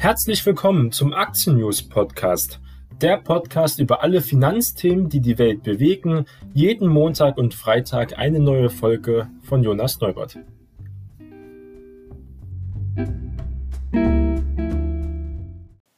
Herzlich willkommen zum Aktien News Podcast. Der Podcast über alle Finanzthemen, die die Welt bewegen. Jeden Montag und Freitag eine neue Folge von Jonas Neubert.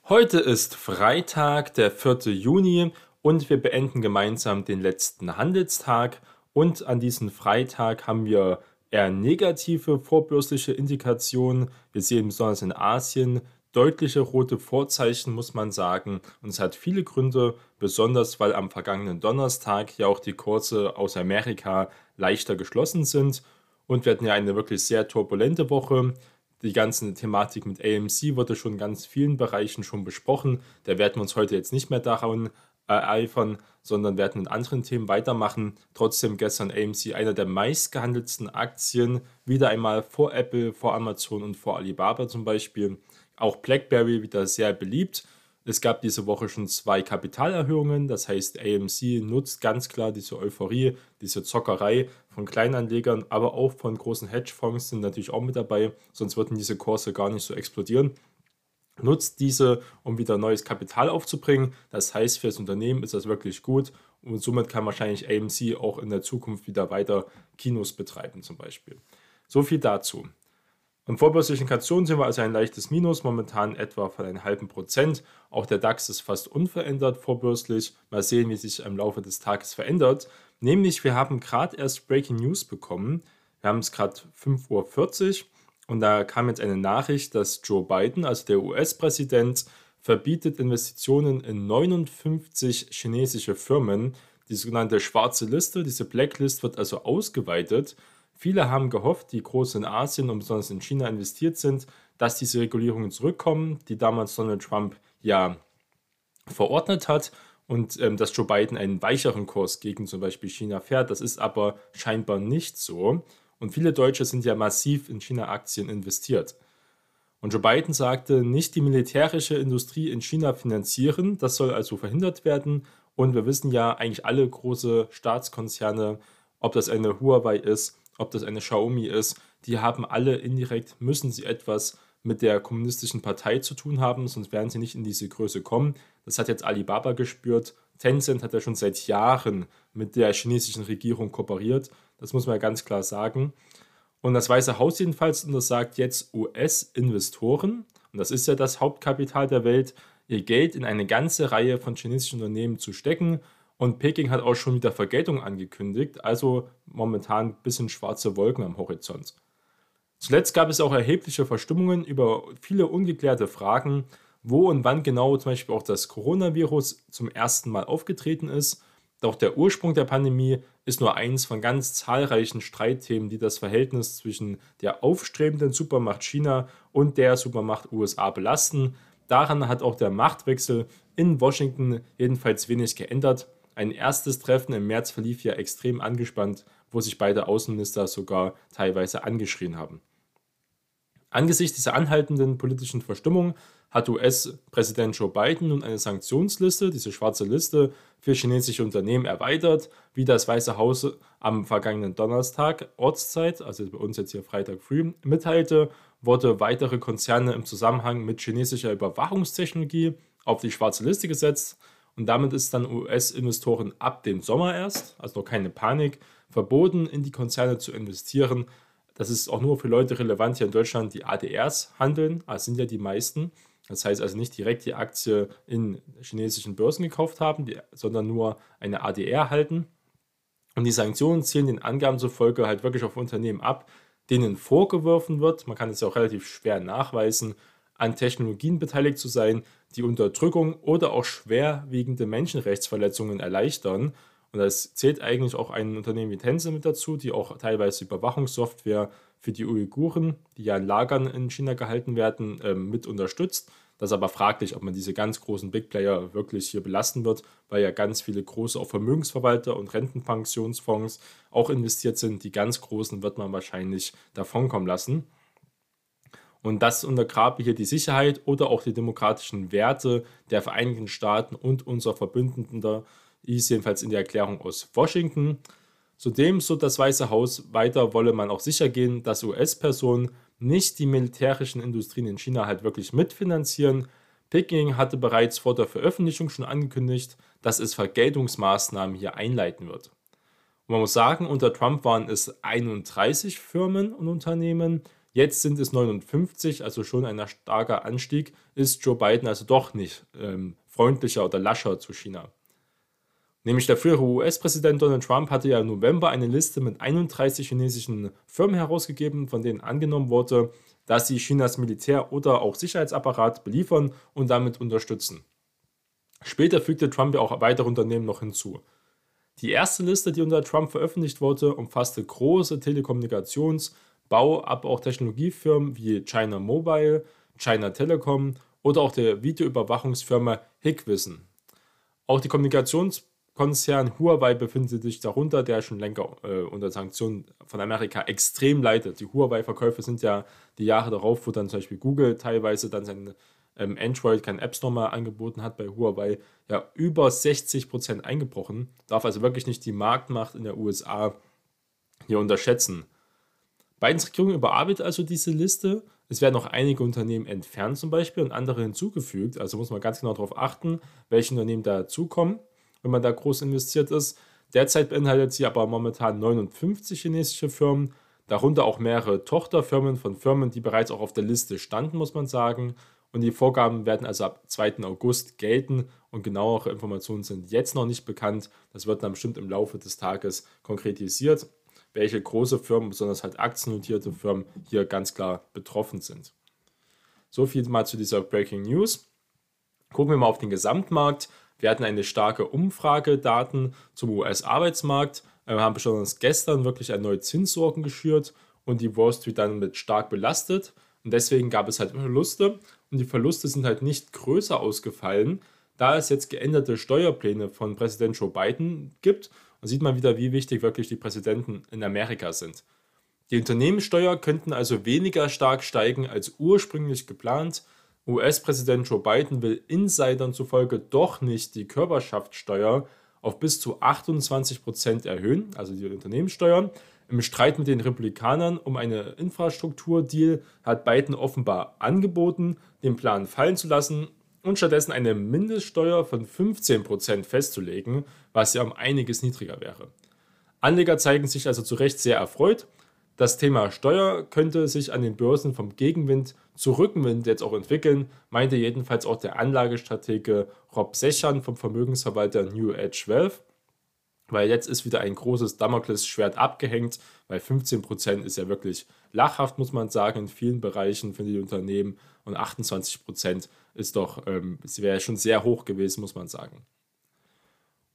Heute ist Freitag, der 4. Juni und wir beenden gemeinsam den letzten Handelstag. Und an diesem Freitag haben wir eher negative vorbörsliche Indikationen. Wir sehen besonders in Asien deutliche rote Vorzeichen, muss man sagen. Und es hat viele Gründe, besonders weil am vergangenen Donnerstag ja auch die Kurse aus Amerika leichter geschlossen sind. Und wir hatten ja eine wirklich sehr turbulente Woche. Die ganze Thematik mit AMC wurde schon in ganz vielen Bereichen schon besprochen. Da werden wir uns heute jetzt nicht mehr daran ereifern, sondern werden in anderen Themen weitermachen. Trotzdem gestern AMC einer der meistgehandelten Aktien, wieder einmal vor Apple, vor Amazon und vor Alibaba zum Beispiel. Auch BlackBerry wieder sehr beliebt. Es gab diese Woche schon zwei Kapitalerhöhungen, das heißt AMC nutzt ganz klar diese Euphorie, diese Zockerei von Kleinanlegern, aber auch von großen Hedgefonds sind natürlich auch mit dabei, sonst würden diese Kurse gar nicht so explodieren nutzt diese, um wieder neues Kapital aufzubringen. Das heißt, für das Unternehmen ist das wirklich gut und somit kann wahrscheinlich AMC auch in der Zukunft wieder weiter Kinos betreiben zum Beispiel. So viel dazu. Im vorbörslichen sehen wir also ein leichtes Minus, momentan etwa von einem halben Prozent. Auch der DAX ist fast unverändert vorbörslich. Mal sehen, wie sich im Laufe des Tages verändert. Nämlich, wir haben gerade erst Breaking News bekommen. Wir haben es gerade 5.40 Uhr und da kam jetzt eine Nachricht, dass Joe Biden, also der US-Präsident, verbietet Investitionen in 59 chinesische Firmen. Die sogenannte schwarze Liste, diese Blacklist wird also ausgeweitet. Viele haben gehofft, die groß in Asien und besonders in China investiert sind, dass diese Regulierungen zurückkommen, die damals Donald Trump ja verordnet hat und ähm, dass Joe Biden einen weicheren Kurs gegen zum Beispiel China fährt. Das ist aber scheinbar nicht so. Und viele Deutsche sind ja massiv in China-Aktien investiert. Und Joe Biden sagte, nicht die militärische Industrie in China finanzieren, das soll also verhindert werden. Und wir wissen ja eigentlich alle große Staatskonzerne, ob das eine Huawei ist, ob das eine Xiaomi ist, die haben alle indirekt, müssen sie etwas mit der kommunistischen Partei zu tun haben, sonst werden sie nicht in diese Größe kommen. Das hat jetzt Alibaba gespürt. Tencent hat ja schon seit Jahren mit der chinesischen Regierung kooperiert. Das muss man ganz klar sagen. Und das Weiße Haus jedenfalls untersagt jetzt US-Investoren, und das ist ja das Hauptkapital der Welt, ihr Geld in eine ganze Reihe von chinesischen Unternehmen zu stecken. Und Peking hat auch schon wieder Vergeltung angekündigt, also momentan ein bisschen schwarze Wolken am Horizont. Zuletzt gab es auch erhebliche Verstimmungen über viele ungeklärte Fragen, wo und wann genau zum Beispiel auch das Coronavirus zum ersten Mal aufgetreten ist doch der Ursprung der Pandemie ist nur eins von ganz zahlreichen Streitthemen, die das Verhältnis zwischen der aufstrebenden Supermacht China und der Supermacht USA belasten. Daran hat auch der Machtwechsel in Washington jedenfalls wenig geändert. Ein erstes Treffen im März verlief ja extrem angespannt, wo sich beide Außenminister sogar teilweise angeschrien haben. Angesichts dieser anhaltenden politischen Verstimmung hat US-Präsident Joe Biden nun eine Sanktionsliste, diese schwarze Liste, für chinesische Unternehmen erweitert, wie das Weiße Haus am vergangenen Donnerstag Ortszeit, also bei uns jetzt hier Freitag früh, mitteilte, wurde weitere Konzerne im Zusammenhang mit chinesischer Überwachungstechnologie auf die schwarze Liste gesetzt und damit ist dann US-Investoren ab dem Sommer erst, also noch keine Panik, verboten, in die Konzerne zu investieren. Das ist auch nur für Leute relevant hier in Deutschland, die ADRs handeln, das sind ja die meisten. Das heißt also nicht direkt die Aktie in chinesischen Börsen gekauft haben, sondern nur eine ADR halten. Und die Sanktionen zielen den Angaben zufolge halt wirklich auf Unternehmen ab, denen vorgeworfen wird, man kann es ja auch relativ schwer nachweisen, an Technologien beteiligt zu sein, die Unterdrückung oder auch schwerwiegende Menschenrechtsverletzungen erleichtern. Und das zählt eigentlich auch ein Unternehmen wie Tencent mit dazu, die auch teilweise Überwachungssoftware für die Uiguren, die ja in Lagern in China gehalten werden, ähm, mit unterstützt. Das ist aber fraglich, ob man diese ganz großen Big Player wirklich hier belasten wird, weil ja ganz viele große auch Vermögensverwalter und Rentenpensionsfonds auch investiert sind. Die ganz großen wird man wahrscheinlich davonkommen lassen. Und das untergrabe hier die Sicherheit oder auch die demokratischen Werte der Vereinigten Staaten und unserer Verbündeten. Da ist jedenfalls in der Erklärung aus Washington. Zudem, so das Weiße Haus, weiter wolle man auch sicher gehen, dass US-Personen nicht die militärischen Industrien in China halt wirklich mitfinanzieren. Peking hatte bereits vor der Veröffentlichung schon angekündigt, dass es Vergeltungsmaßnahmen hier einleiten wird. Und man muss sagen, unter Trump waren es 31 Firmen und Unternehmen, jetzt sind es 59, also schon ein starker Anstieg, ist Joe Biden also doch nicht ähm, freundlicher oder lascher zu China. Nämlich der frühere US-Präsident Donald Trump hatte ja im November eine Liste mit 31 chinesischen Firmen herausgegeben, von denen angenommen wurde, dass sie Chinas Militär- oder auch Sicherheitsapparat beliefern und damit unterstützen. Später fügte Trump ja auch weitere Unternehmen noch hinzu. Die erste Liste, die unter Trump veröffentlicht wurde, umfasste große Telekommunikations-, Bau-, aber auch Technologiefirmen wie China Mobile, China Telecom oder auch der Videoüberwachungsfirma Hikvision. Auch die Kommunikations- Konzern Huawei befindet sich darunter, der schon länger äh, unter Sanktionen von Amerika extrem leidet. Die Huawei-Verkäufe sind ja die Jahre darauf, wo dann zum Beispiel Google teilweise dann sein ähm, Android kein App Store mehr angeboten hat bei Huawei, ja über 60% eingebrochen. Darf also wirklich nicht die Marktmacht in der USA hier unterschätzen. Bidens Regierung überarbeitet also diese Liste. Es werden noch einige Unternehmen entfernt zum Beispiel und andere hinzugefügt. Also muss man ganz genau darauf achten, welche Unternehmen dazukommen wenn man da groß investiert ist. Derzeit beinhaltet sie aber momentan 59 chinesische Firmen, darunter auch mehrere Tochterfirmen von Firmen, die bereits auch auf der Liste standen, muss man sagen. Und die Vorgaben werden also ab 2. August gelten und genauere Informationen sind jetzt noch nicht bekannt. Das wird dann bestimmt im Laufe des Tages konkretisiert, welche große Firmen, besonders halt aktiennotierte Firmen, hier ganz klar betroffen sind. So viel mal zu dieser Breaking News. Gucken wir mal auf den Gesamtmarkt. Wir hatten eine starke Umfragedaten zum US-Arbeitsmarkt, wir haben besonders gestern wirklich erneut Zinssorgen geschürt und die Wall Street dann mit stark belastet. Und deswegen gab es halt Verluste und die Verluste sind halt nicht größer ausgefallen, da es jetzt geänderte Steuerpläne von Präsident Joe Biden gibt. Und sieht man wieder, wie wichtig wirklich die Präsidenten in Amerika sind. Die Unternehmenssteuer könnten also weniger stark steigen als ursprünglich geplant. US-Präsident Joe Biden will Insidern zufolge doch nicht die Körperschaftssteuer auf bis zu 28% erhöhen, also die Unternehmenssteuern. Im Streit mit den Republikanern um einen Infrastrukturdeal hat Biden offenbar angeboten, den Plan fallen zu lassen und stattdessen eine Mindeststeuer von 15% festzulegen, was ja um einiges niedriger wäre. Anleger zeigen sich also zu Recht sehr erfreut das Thema Steuer könnte sich an den Börsen vom Gegenwind zu Rückenwind jetzt auch entwickeln, meinte jedenfalls auch der Anlagestratege Rob Sechan vom Vermögensverwalter New Edge Wealth. Weil jetzt ist wieder ein großes Damoklesschwert abgehängt, weil 15% ist ja wirklich lachhaft, muss man sagen, in vielen Bereichen für die Unternehmen und 28% ist doch, ähm, wäre schon sehr hoch gewesen, muss man sagen.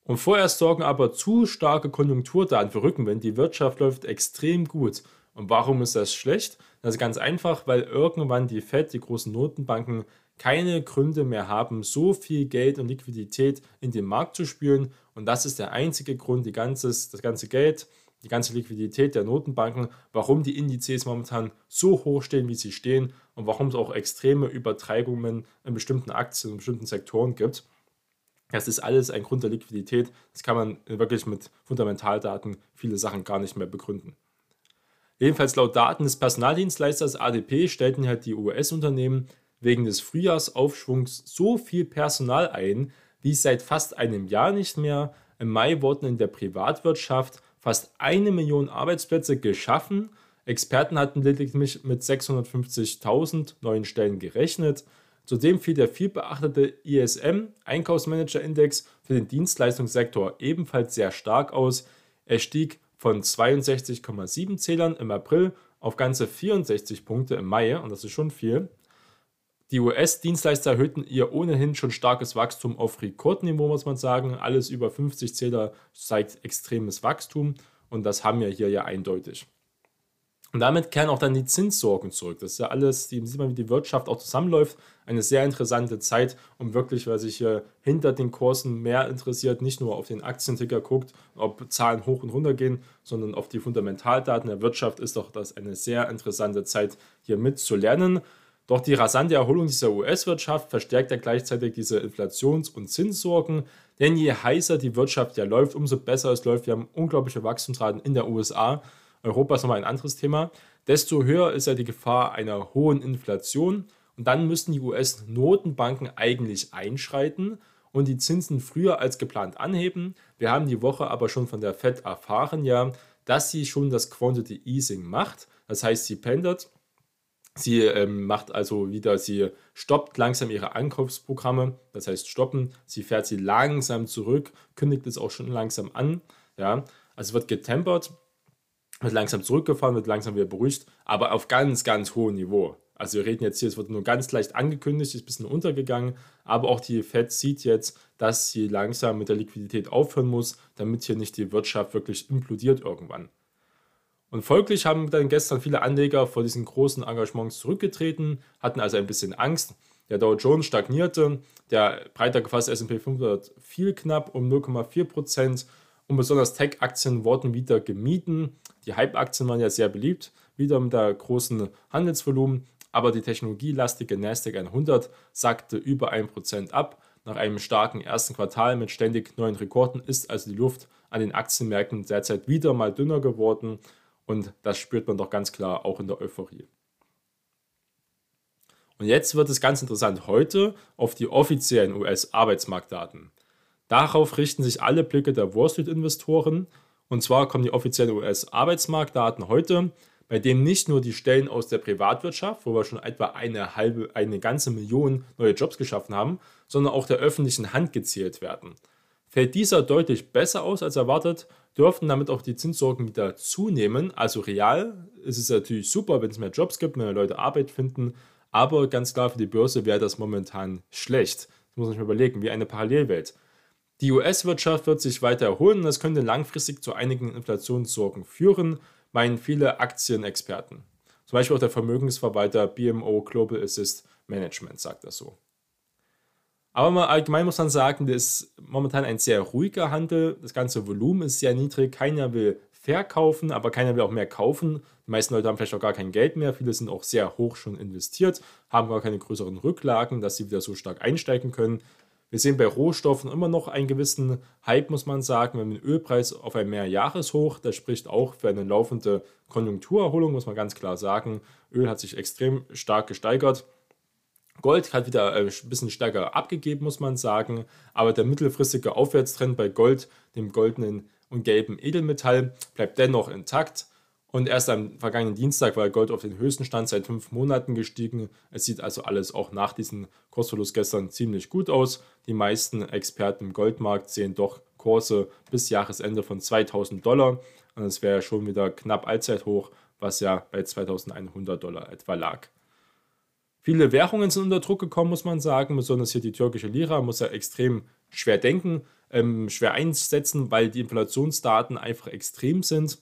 Und vorerst sorgen aber zu starke Konjunkturdaten für Rückenwind. Die Wirtschaft läuft extrem gut. Und warum ist das schlecht? Das ist ganz einfach, weil irgendwann die Fed, die großen Notenbanken, keine Gründe mehr haben, so viel Geld und Liquidität in den Markt zu spülen. Und das ist der einzige Grund, ganzes, das ganze Geld, die ganze Liquidität der Notenbanken, warum die Indizes momentan so hoch stehen, wie sie stehen und warum es auch extreme Übertreibungen in bestimmten Aktien und bestimmten Sektoren gibt. Das ist alles ein Grund der Liquidität. Das kann man wirklich mit Fundamentaldaten viele Sachen gar nicht mehr begründen. Jedenfalls laut Daten des Personaldienstleisters ADP stellten halt die US-Unternehmen wegen des Frühjahrsaufschwungs so viel Personal ein, wie seit fast einem Jahr nicht mehr. Im Mai wurden in der Privatwirtschaft fast eine Million Arbeitsplätze geschaffen. Experten hatten lediglich mit 650.000 neuen Stellen gerechnet. Zudem fiel der vielbeachtete ISM Einkaufsmanager Index für den Dienstleistungssektor ebenfalls sehr stark aus. Er stieg von 62,7 Zählern im April auf ganze 64 Punkte im Mai und das ist schon viel. Die US-Dienstleister erhöhten ihr ohnehin schon starkes Wachstum auf Rekordniveau, muss man sagen. Alles über 50 Zähler zeigt extremes Wachstum und das haben wir hier ja eindeutig. Und damit kehren auch dann die Zinssorgen zurück. Das ist ja alles, die sieht man, wie die Wirtschaft auch zusammenläuft. Eine sehr interessante Zeit, um wirklich, weil sich hier hinter den Kursen mehr interessiert, nicht nur auf den Aktienticker guckt, ob Zahlen hoch und runter gehen, sondern auf die Fundamentaldaten der Wirtschaft ist doch das eine sehr interessante Zeit, hier mitzulernen. Doch die rasante Erholung dieser US-Wirtschaft verstärkt ja gleichzeitig diese Inflations- und Zinssorgen. Denn je heißer die Wirtschaft ja läuft, umso besser es läuft. Wir haben unglaubliche Wachstumsraten in der USA Europa ist nochmal ein anderes Thema, desto höher ist ja die Gefahr einer hohen Inflation. Und dann müssten die US-Notenbanken eigentlich einschreiten und die Zinsen früher als geplant anheben. Wir haben die Woche aber schon von der Fed erfahren, ja, dass sie schon das Quantity Easing macht. Das heißt, sie pendert. Sie ähm, macht also wieder, sie stoppt langsam ihre Ankaufsprogramme, das heißt stoppen, sie fährt sie langsam zurück, kündigt es auch schon langsam an, ja, also wird getempert, wird langsam zurückgefahren, wird langsam wieder beruhigt, aber auf ganz, ganz hohem Niveau. Also wir reden jetzt hier, es wird nur ganz leicht angekündigt, ist ein bisschen untergegangen, aber auch die Fed sieht jetzt, dass sie langsam mit der Liquidität aufhören muss, damit hier nicht die Wirtschaft wirklich implodiert irgendwann. Und folglich haben dann gestern viele Anleger vor diesen großen Engagements zurückgetreten, hatten also ein bisschen Angst. Der Dow Jones stagnierte, der breiter gefasste SP 500 fiel knapp um 0,4% und besonders Tech-Aktien wurden wieder gemieden. Die Hype-Aktien waren ja sehr beliebt, wieder mit der großen Handelsvolumen, aber die technologielastige Nasdaq 100 sackte über 1% ab. Nach einem starken ersten Quartal mit ständig neuen Rekorden ist also die Luft an den Aktienmärkten derzeit wieder mal dünner geworden und das spürt man doch ganz klar auch in der Euphorie. Und jetzt wird es ganz interessant heute auf die offiziellen US-Arbeitsmarktdaten. Darauf richten sich alle Blicke der Wall Street-Investoren. Und zwar kommen die offiziellen US-Arbeitsmarktdaten heute bei dem nicht nur die Stellen aus der Privatwirtschaft, wo wir schon etwa eine halbe, eine ganze Million neue Jobs geschaffen haben, sondern auch der öffentlichen Hand gezählt werden. Fällt dieser deutlich besser aus als erwartet, dürften damit auch die Zinssorgen wieder zunehmen. Also real ist es natürlich super, wenn es mehr Jobs gibt, mehr Leute Arbeit finden, aber ganz klar für die Börse wäre das momentan schlecht. Das muss man sich überlegen, wie eine Parallelwelt. Die US-Wirtschaft wird sich weiter erholen und das könnte langfristig zu einigen Inflationssorgen führen meinen viele Aktienexperten. Zum Beispiel auch der Vermögensverwalter BMO Global Assist Management sagt das so. Aber mal allgemein muss man sagen, das ist momentan ein sehr ruhiger Handel. Das ganze Volumen ist sehr niedrig. Keiner will verkaufen, aber keiner will auch mehr kaufen. Die meisten Leute haben vielleicht auch gar kein Geld mehr. Viele sind auch sehr hoch schon investiert, haben gar keine größeren Rücklagen, dass sie wieder so stark einsteigen können. Wir sehen bei Rohstoffen immer noch einen gewissen Hype, muss man sagen. Wir haben den Ölpreis auf ein Mehrjahreshoch. Das spricht auch für eine laufende Konjunkturerholung, muss man ganz klar sagen. Öl hat sich extrem stark gesteigert. Gold hat wieder ein bisschen stärker abgegeben, muss man sagen. Aber der mittelfristige Aufwärtstrend bei Gold, dem goldenen und gelben Edelmetall, bleibt dennoch intakt. Und erst am vergangenen Dienstag war Gold auf den höchsten Stand seit fünf Monaten gestiegen. Es sieht also alles auch nach diesem Kursverlust gestern ziemlich gut aus. Die meisten Experten im Goldmarkt sehen doch Kurse bis Jahresende von 2000 Dollar. Und es wäre schon wieder knapp Allzeithoch, was ja bei 2100 Dollar etwa lag. Viele Währungen sind unter Druck gekommen, muss man sagen. Besonders hier die türkische Lira muss ja extrem schwer denken, ähm, schwer einsetzen, weil die Inflationsdaten einfach extrem sind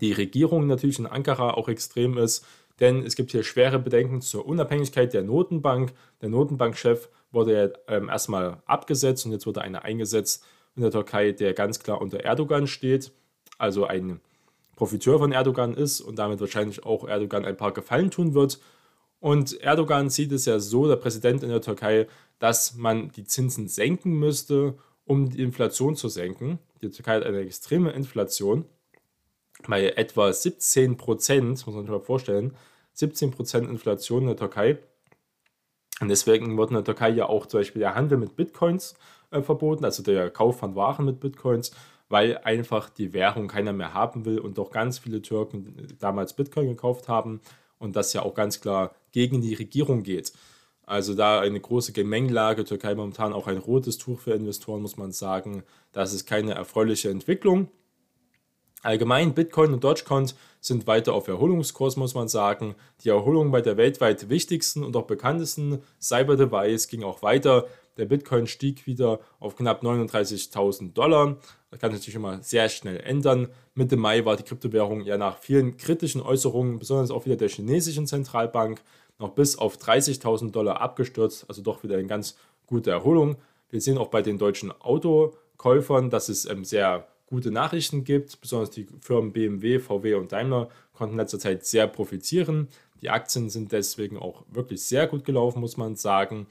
die Regierung natürlich in Ankara auch extrem ist, denn es gibt hier schwere Bedenken zur Unabhängigkeit der Notenbank. Der Notenbankchef wurde ja ähm, erstmal abgesetzt und jetzt wurde einer eingesetzt in der Türkei, der ganz klar unter Erdogan steht, also ein Profiteur von Erdogan ist und damit wahrscheinlich auch Erdogan ein paar Gefallen tun wird. Und Erdogan sieht es ja so, der Präsident in der Türkei, dass man die Zinsen senken müsste, um die Inflation zu senken. Die Türkei hat eine extreme Inflation bei etwa 17 Prozent, muss man sich mal vorstellen, 17 Prozent Inflation in der Türkei. Und deswegen wurde in der Türkei ja auch zum Beispiel der Handel mit Bitcoins äh, verboten, also der Kauf von Waren mit Bitcoins, weil einfach die Währung keiner mehr haben will und doch ganz viele Türken damals Bitcoin gekauft haben und das ja auch ganz klar gegen die Regierung geht. Also da eine große Gemengelage, Türkei momentan auch ein rotes Tuch für Investoren, muss man sagen. Das ist keine erfreuliche Entwicklung. Allgemein Bitcoin und Dogecoin sind weiter auf Erholungskurs, muss man sagen. Die Erholung bei der weltweit wichtigsten und auch bekanntesten Cyber-Device ging auch weiter. Der Bitcoin stieg wieder auf knapp 39.000 Dollar. Das kann sich natürlich immer sehr schnell ändern. Mitte Mai war die Kryptowährung ja nach vielen kritischen Äußerungen, besonders auch wieder der chinesischen Zentralbank, noch bis auf 30.000 Dollar abgestürzt. Also doch wieder eine ganz gute Erholung. Wir sehen auch bei den deutschen Autokäufern, dass es ähm, sehr gute Nachrichten gibt. Besonders die Firmen BMW, VW und Daimler konnten in letzter Zeit sehr profitieren. Die Aktien sind deswegen auch wirklich sehr gut gelaufen, muss man sagen.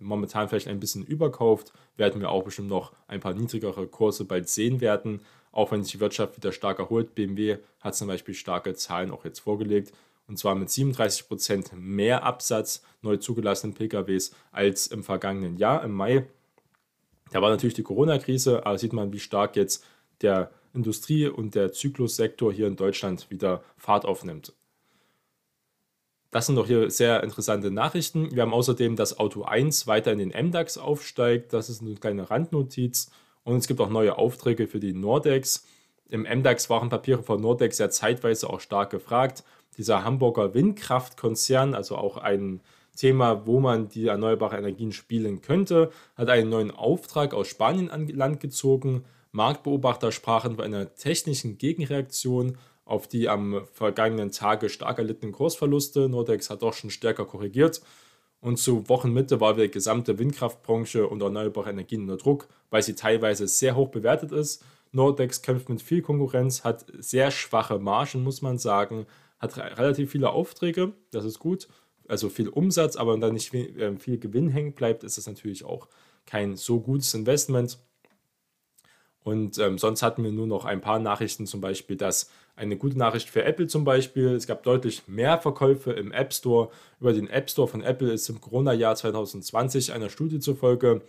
Momentan vielleicht ein bisschen überkauft, werden wir auch bestimmt noch ein paar niedrigere Kurse bald sehen werden. auch wenn sich die Wirtschaft wieder stark erholt. BMW hat zum Beispiel starke Zahlen auch jetzt vorgelegt und zwar mit 37 Prozent mehr Absatz neu zugelassenen PKWs als im vergangenen Jahr, im Mai. Da war natürlich die Corona-Krise, aber sieht man, wie stark jetzt der Industrie- und der Zyklussektor hier in Deutschland wieder Fahrt aufnimmt. Das sind doch hier sehr interessante Nachrichten. Wir haben außerdem, dass Auto 1 weiter in den MDAX aufsteigt. Das ist eine kleine Randnotiz. Und es gibt auch neue Aufträge für die Nordex. Im MDAX waren Papiere von Nordex ja zeitweise auch stark gefragt. Dieser Hamburger Windkraftkonzern, also auch ein Thema, wo man die erneuerbaren Energien spielen könnte, hat einen neuen Auftrag aus Spanien an Land gezogen. Marktbeobachter sprachen von einer technischen Gegenreaktion auf die am vergangenen Tage stark erlittenen Kursverluste. Nordex hat doch schon stärker korrigiert. Und zu Wochenmitte war die gesamte Windkraftbranche und erneuerbare Energien unter Druck, weil sie teilweise sehr hoch bewertet ist. Nordex kämpft mit viel Konkurrenz, hat sehr schwache Margen, muss man sagen, hat relativ viele Aufträge, das ist gut, also viel Umsatz, aber wenn da nicht äh, viel Gewinn hängen bleibt, ist das natürlich auch kein so gutes Investment. Und ähm, sonst hatten wir nur noch ein paar Nachrichten, zum Beispiel, dass eine gute Nachricht für Apple zum Beispiel, es gab deutlich mehr Verkäufe im App Store. Über den App Store von Apple ist im Corona-Jahr 2020 einer Studie zufolge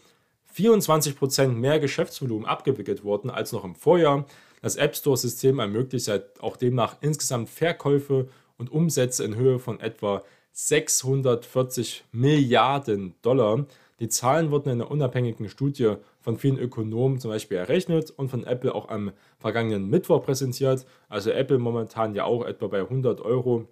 24% mehr Geschäftsvolumen abgewickelt worden als noch im Vorjahr. Das App Store-System ermöglicht auch demnach insgesamt Verkäufe und Umsätze in Höhe von etwa 640 Milliarden Dollar. Die Zahlen wurden in einer unabhängigen Studie von vielen Ökonomen zum Beispiel errechnet und von Apple auch am vergangenen Mittwoch präsentiert. Also Apple momentan ja auch etwa bei 100 Euro.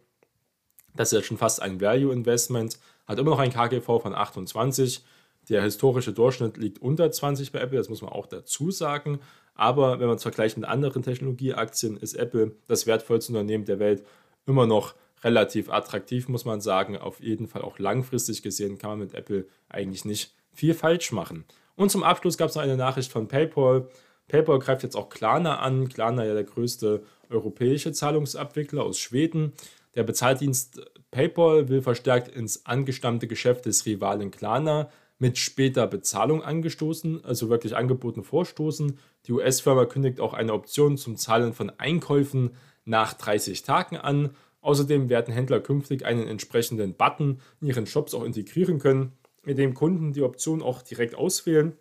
Das ist ja schon fast ein Value Investment, hat immer noch ein KGV von 28. Der historische Durchschnitt liegt unter 20 bei Apple, das muss man auch dazu sagen. Aber wenn man es vergleicht mit anderen Technologieaktien, ist Apple das wertvollste Unternehmen der Welt immer noch relativ attraktiv, muss man sagen. Auf jeden Fall auch langfristig gesehen kann man mit Apple eigentlich nicht viel falsch machen. Und zum Abschluss gab es noch eine Nachricht von PayPal. PayPal greift jetzt auch Klarna an. Klarna ja der größte europäische Zahlungsabwickler aus Schweden. Der Bezahldienst PayPal will verstärkt ins angestammte Geschäft des Rivalen Klarna mit später Bezahlung angestoßen, also wirklich angeboten vorstoßen. Die US-Firma kündigt auch eine Option zum Zahlen von Einkäufen nach 30 Tagen an. Außerdem werden Händler künftig einen entsprechenden Button in ihren Shops auch integrieren können, mit dem Kunden die Option auch direkt auswählen.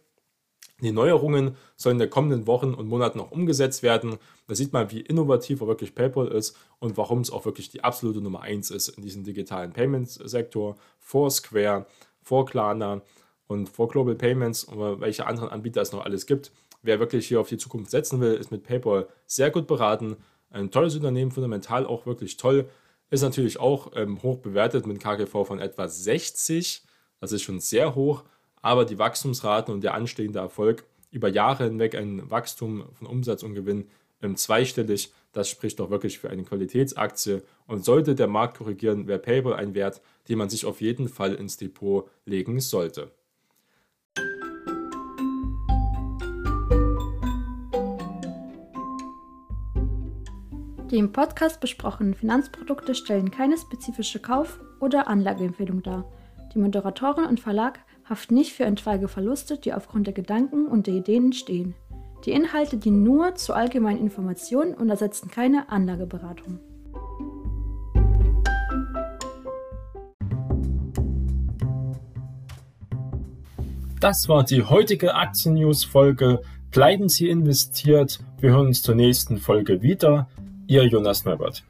Die Neuerungen sollen in den kommenden Wochen und Monaten auch umgesetzt werden. Da sieht man, wie innovativ auch wirklich PayPal ist und warum es auch wirklich die absolute Nummer 1 ist in diesem digitalen Payments-Sektor vor Square, vor Klarna und vor Global Payments und welche anderen Anbieter es noch alles gibt. Wer wirklich hier auf die Zukunft setzen will, ist mit PayPal sehr gut beraten. Ein tolles Unternehmen, fundamental auch wirklich toll. Ist natürlich auch ähm, hoch bewertet mit KGV von etwa 60. Das ist schon sehr hoch, aber die Wachstumsraten und der anstehende Erfolg über Jahre hinweg ein Wachstum von Umsatz und Gewinn ähm, zweistellig, das spricht doch wirklich für eine Qualitätsaktie. Und sollte der Markt korrigieren, wäre PayPal ein Wert, den man sich auf jeden Fall ins Depot legen sollte. Die im Podcast besprochenen Finanzprodukte stellen keine spezifische Kauf- oder Anlageempfehlung dar. Die Moderatorin und Verlag haften nicht für etwaige Verluste, die aufgrund der Gedanken und der Ideen entstehen. Die Inhalte dienen nur zur allgemeinen Information und ersetzen keine Anlageberatung. Das war die heutige Aktien-News-Folge. Bleiben Sie investiert. Wir hören uns zur nächsten Folge wieder. Ihr Jonas Neubert.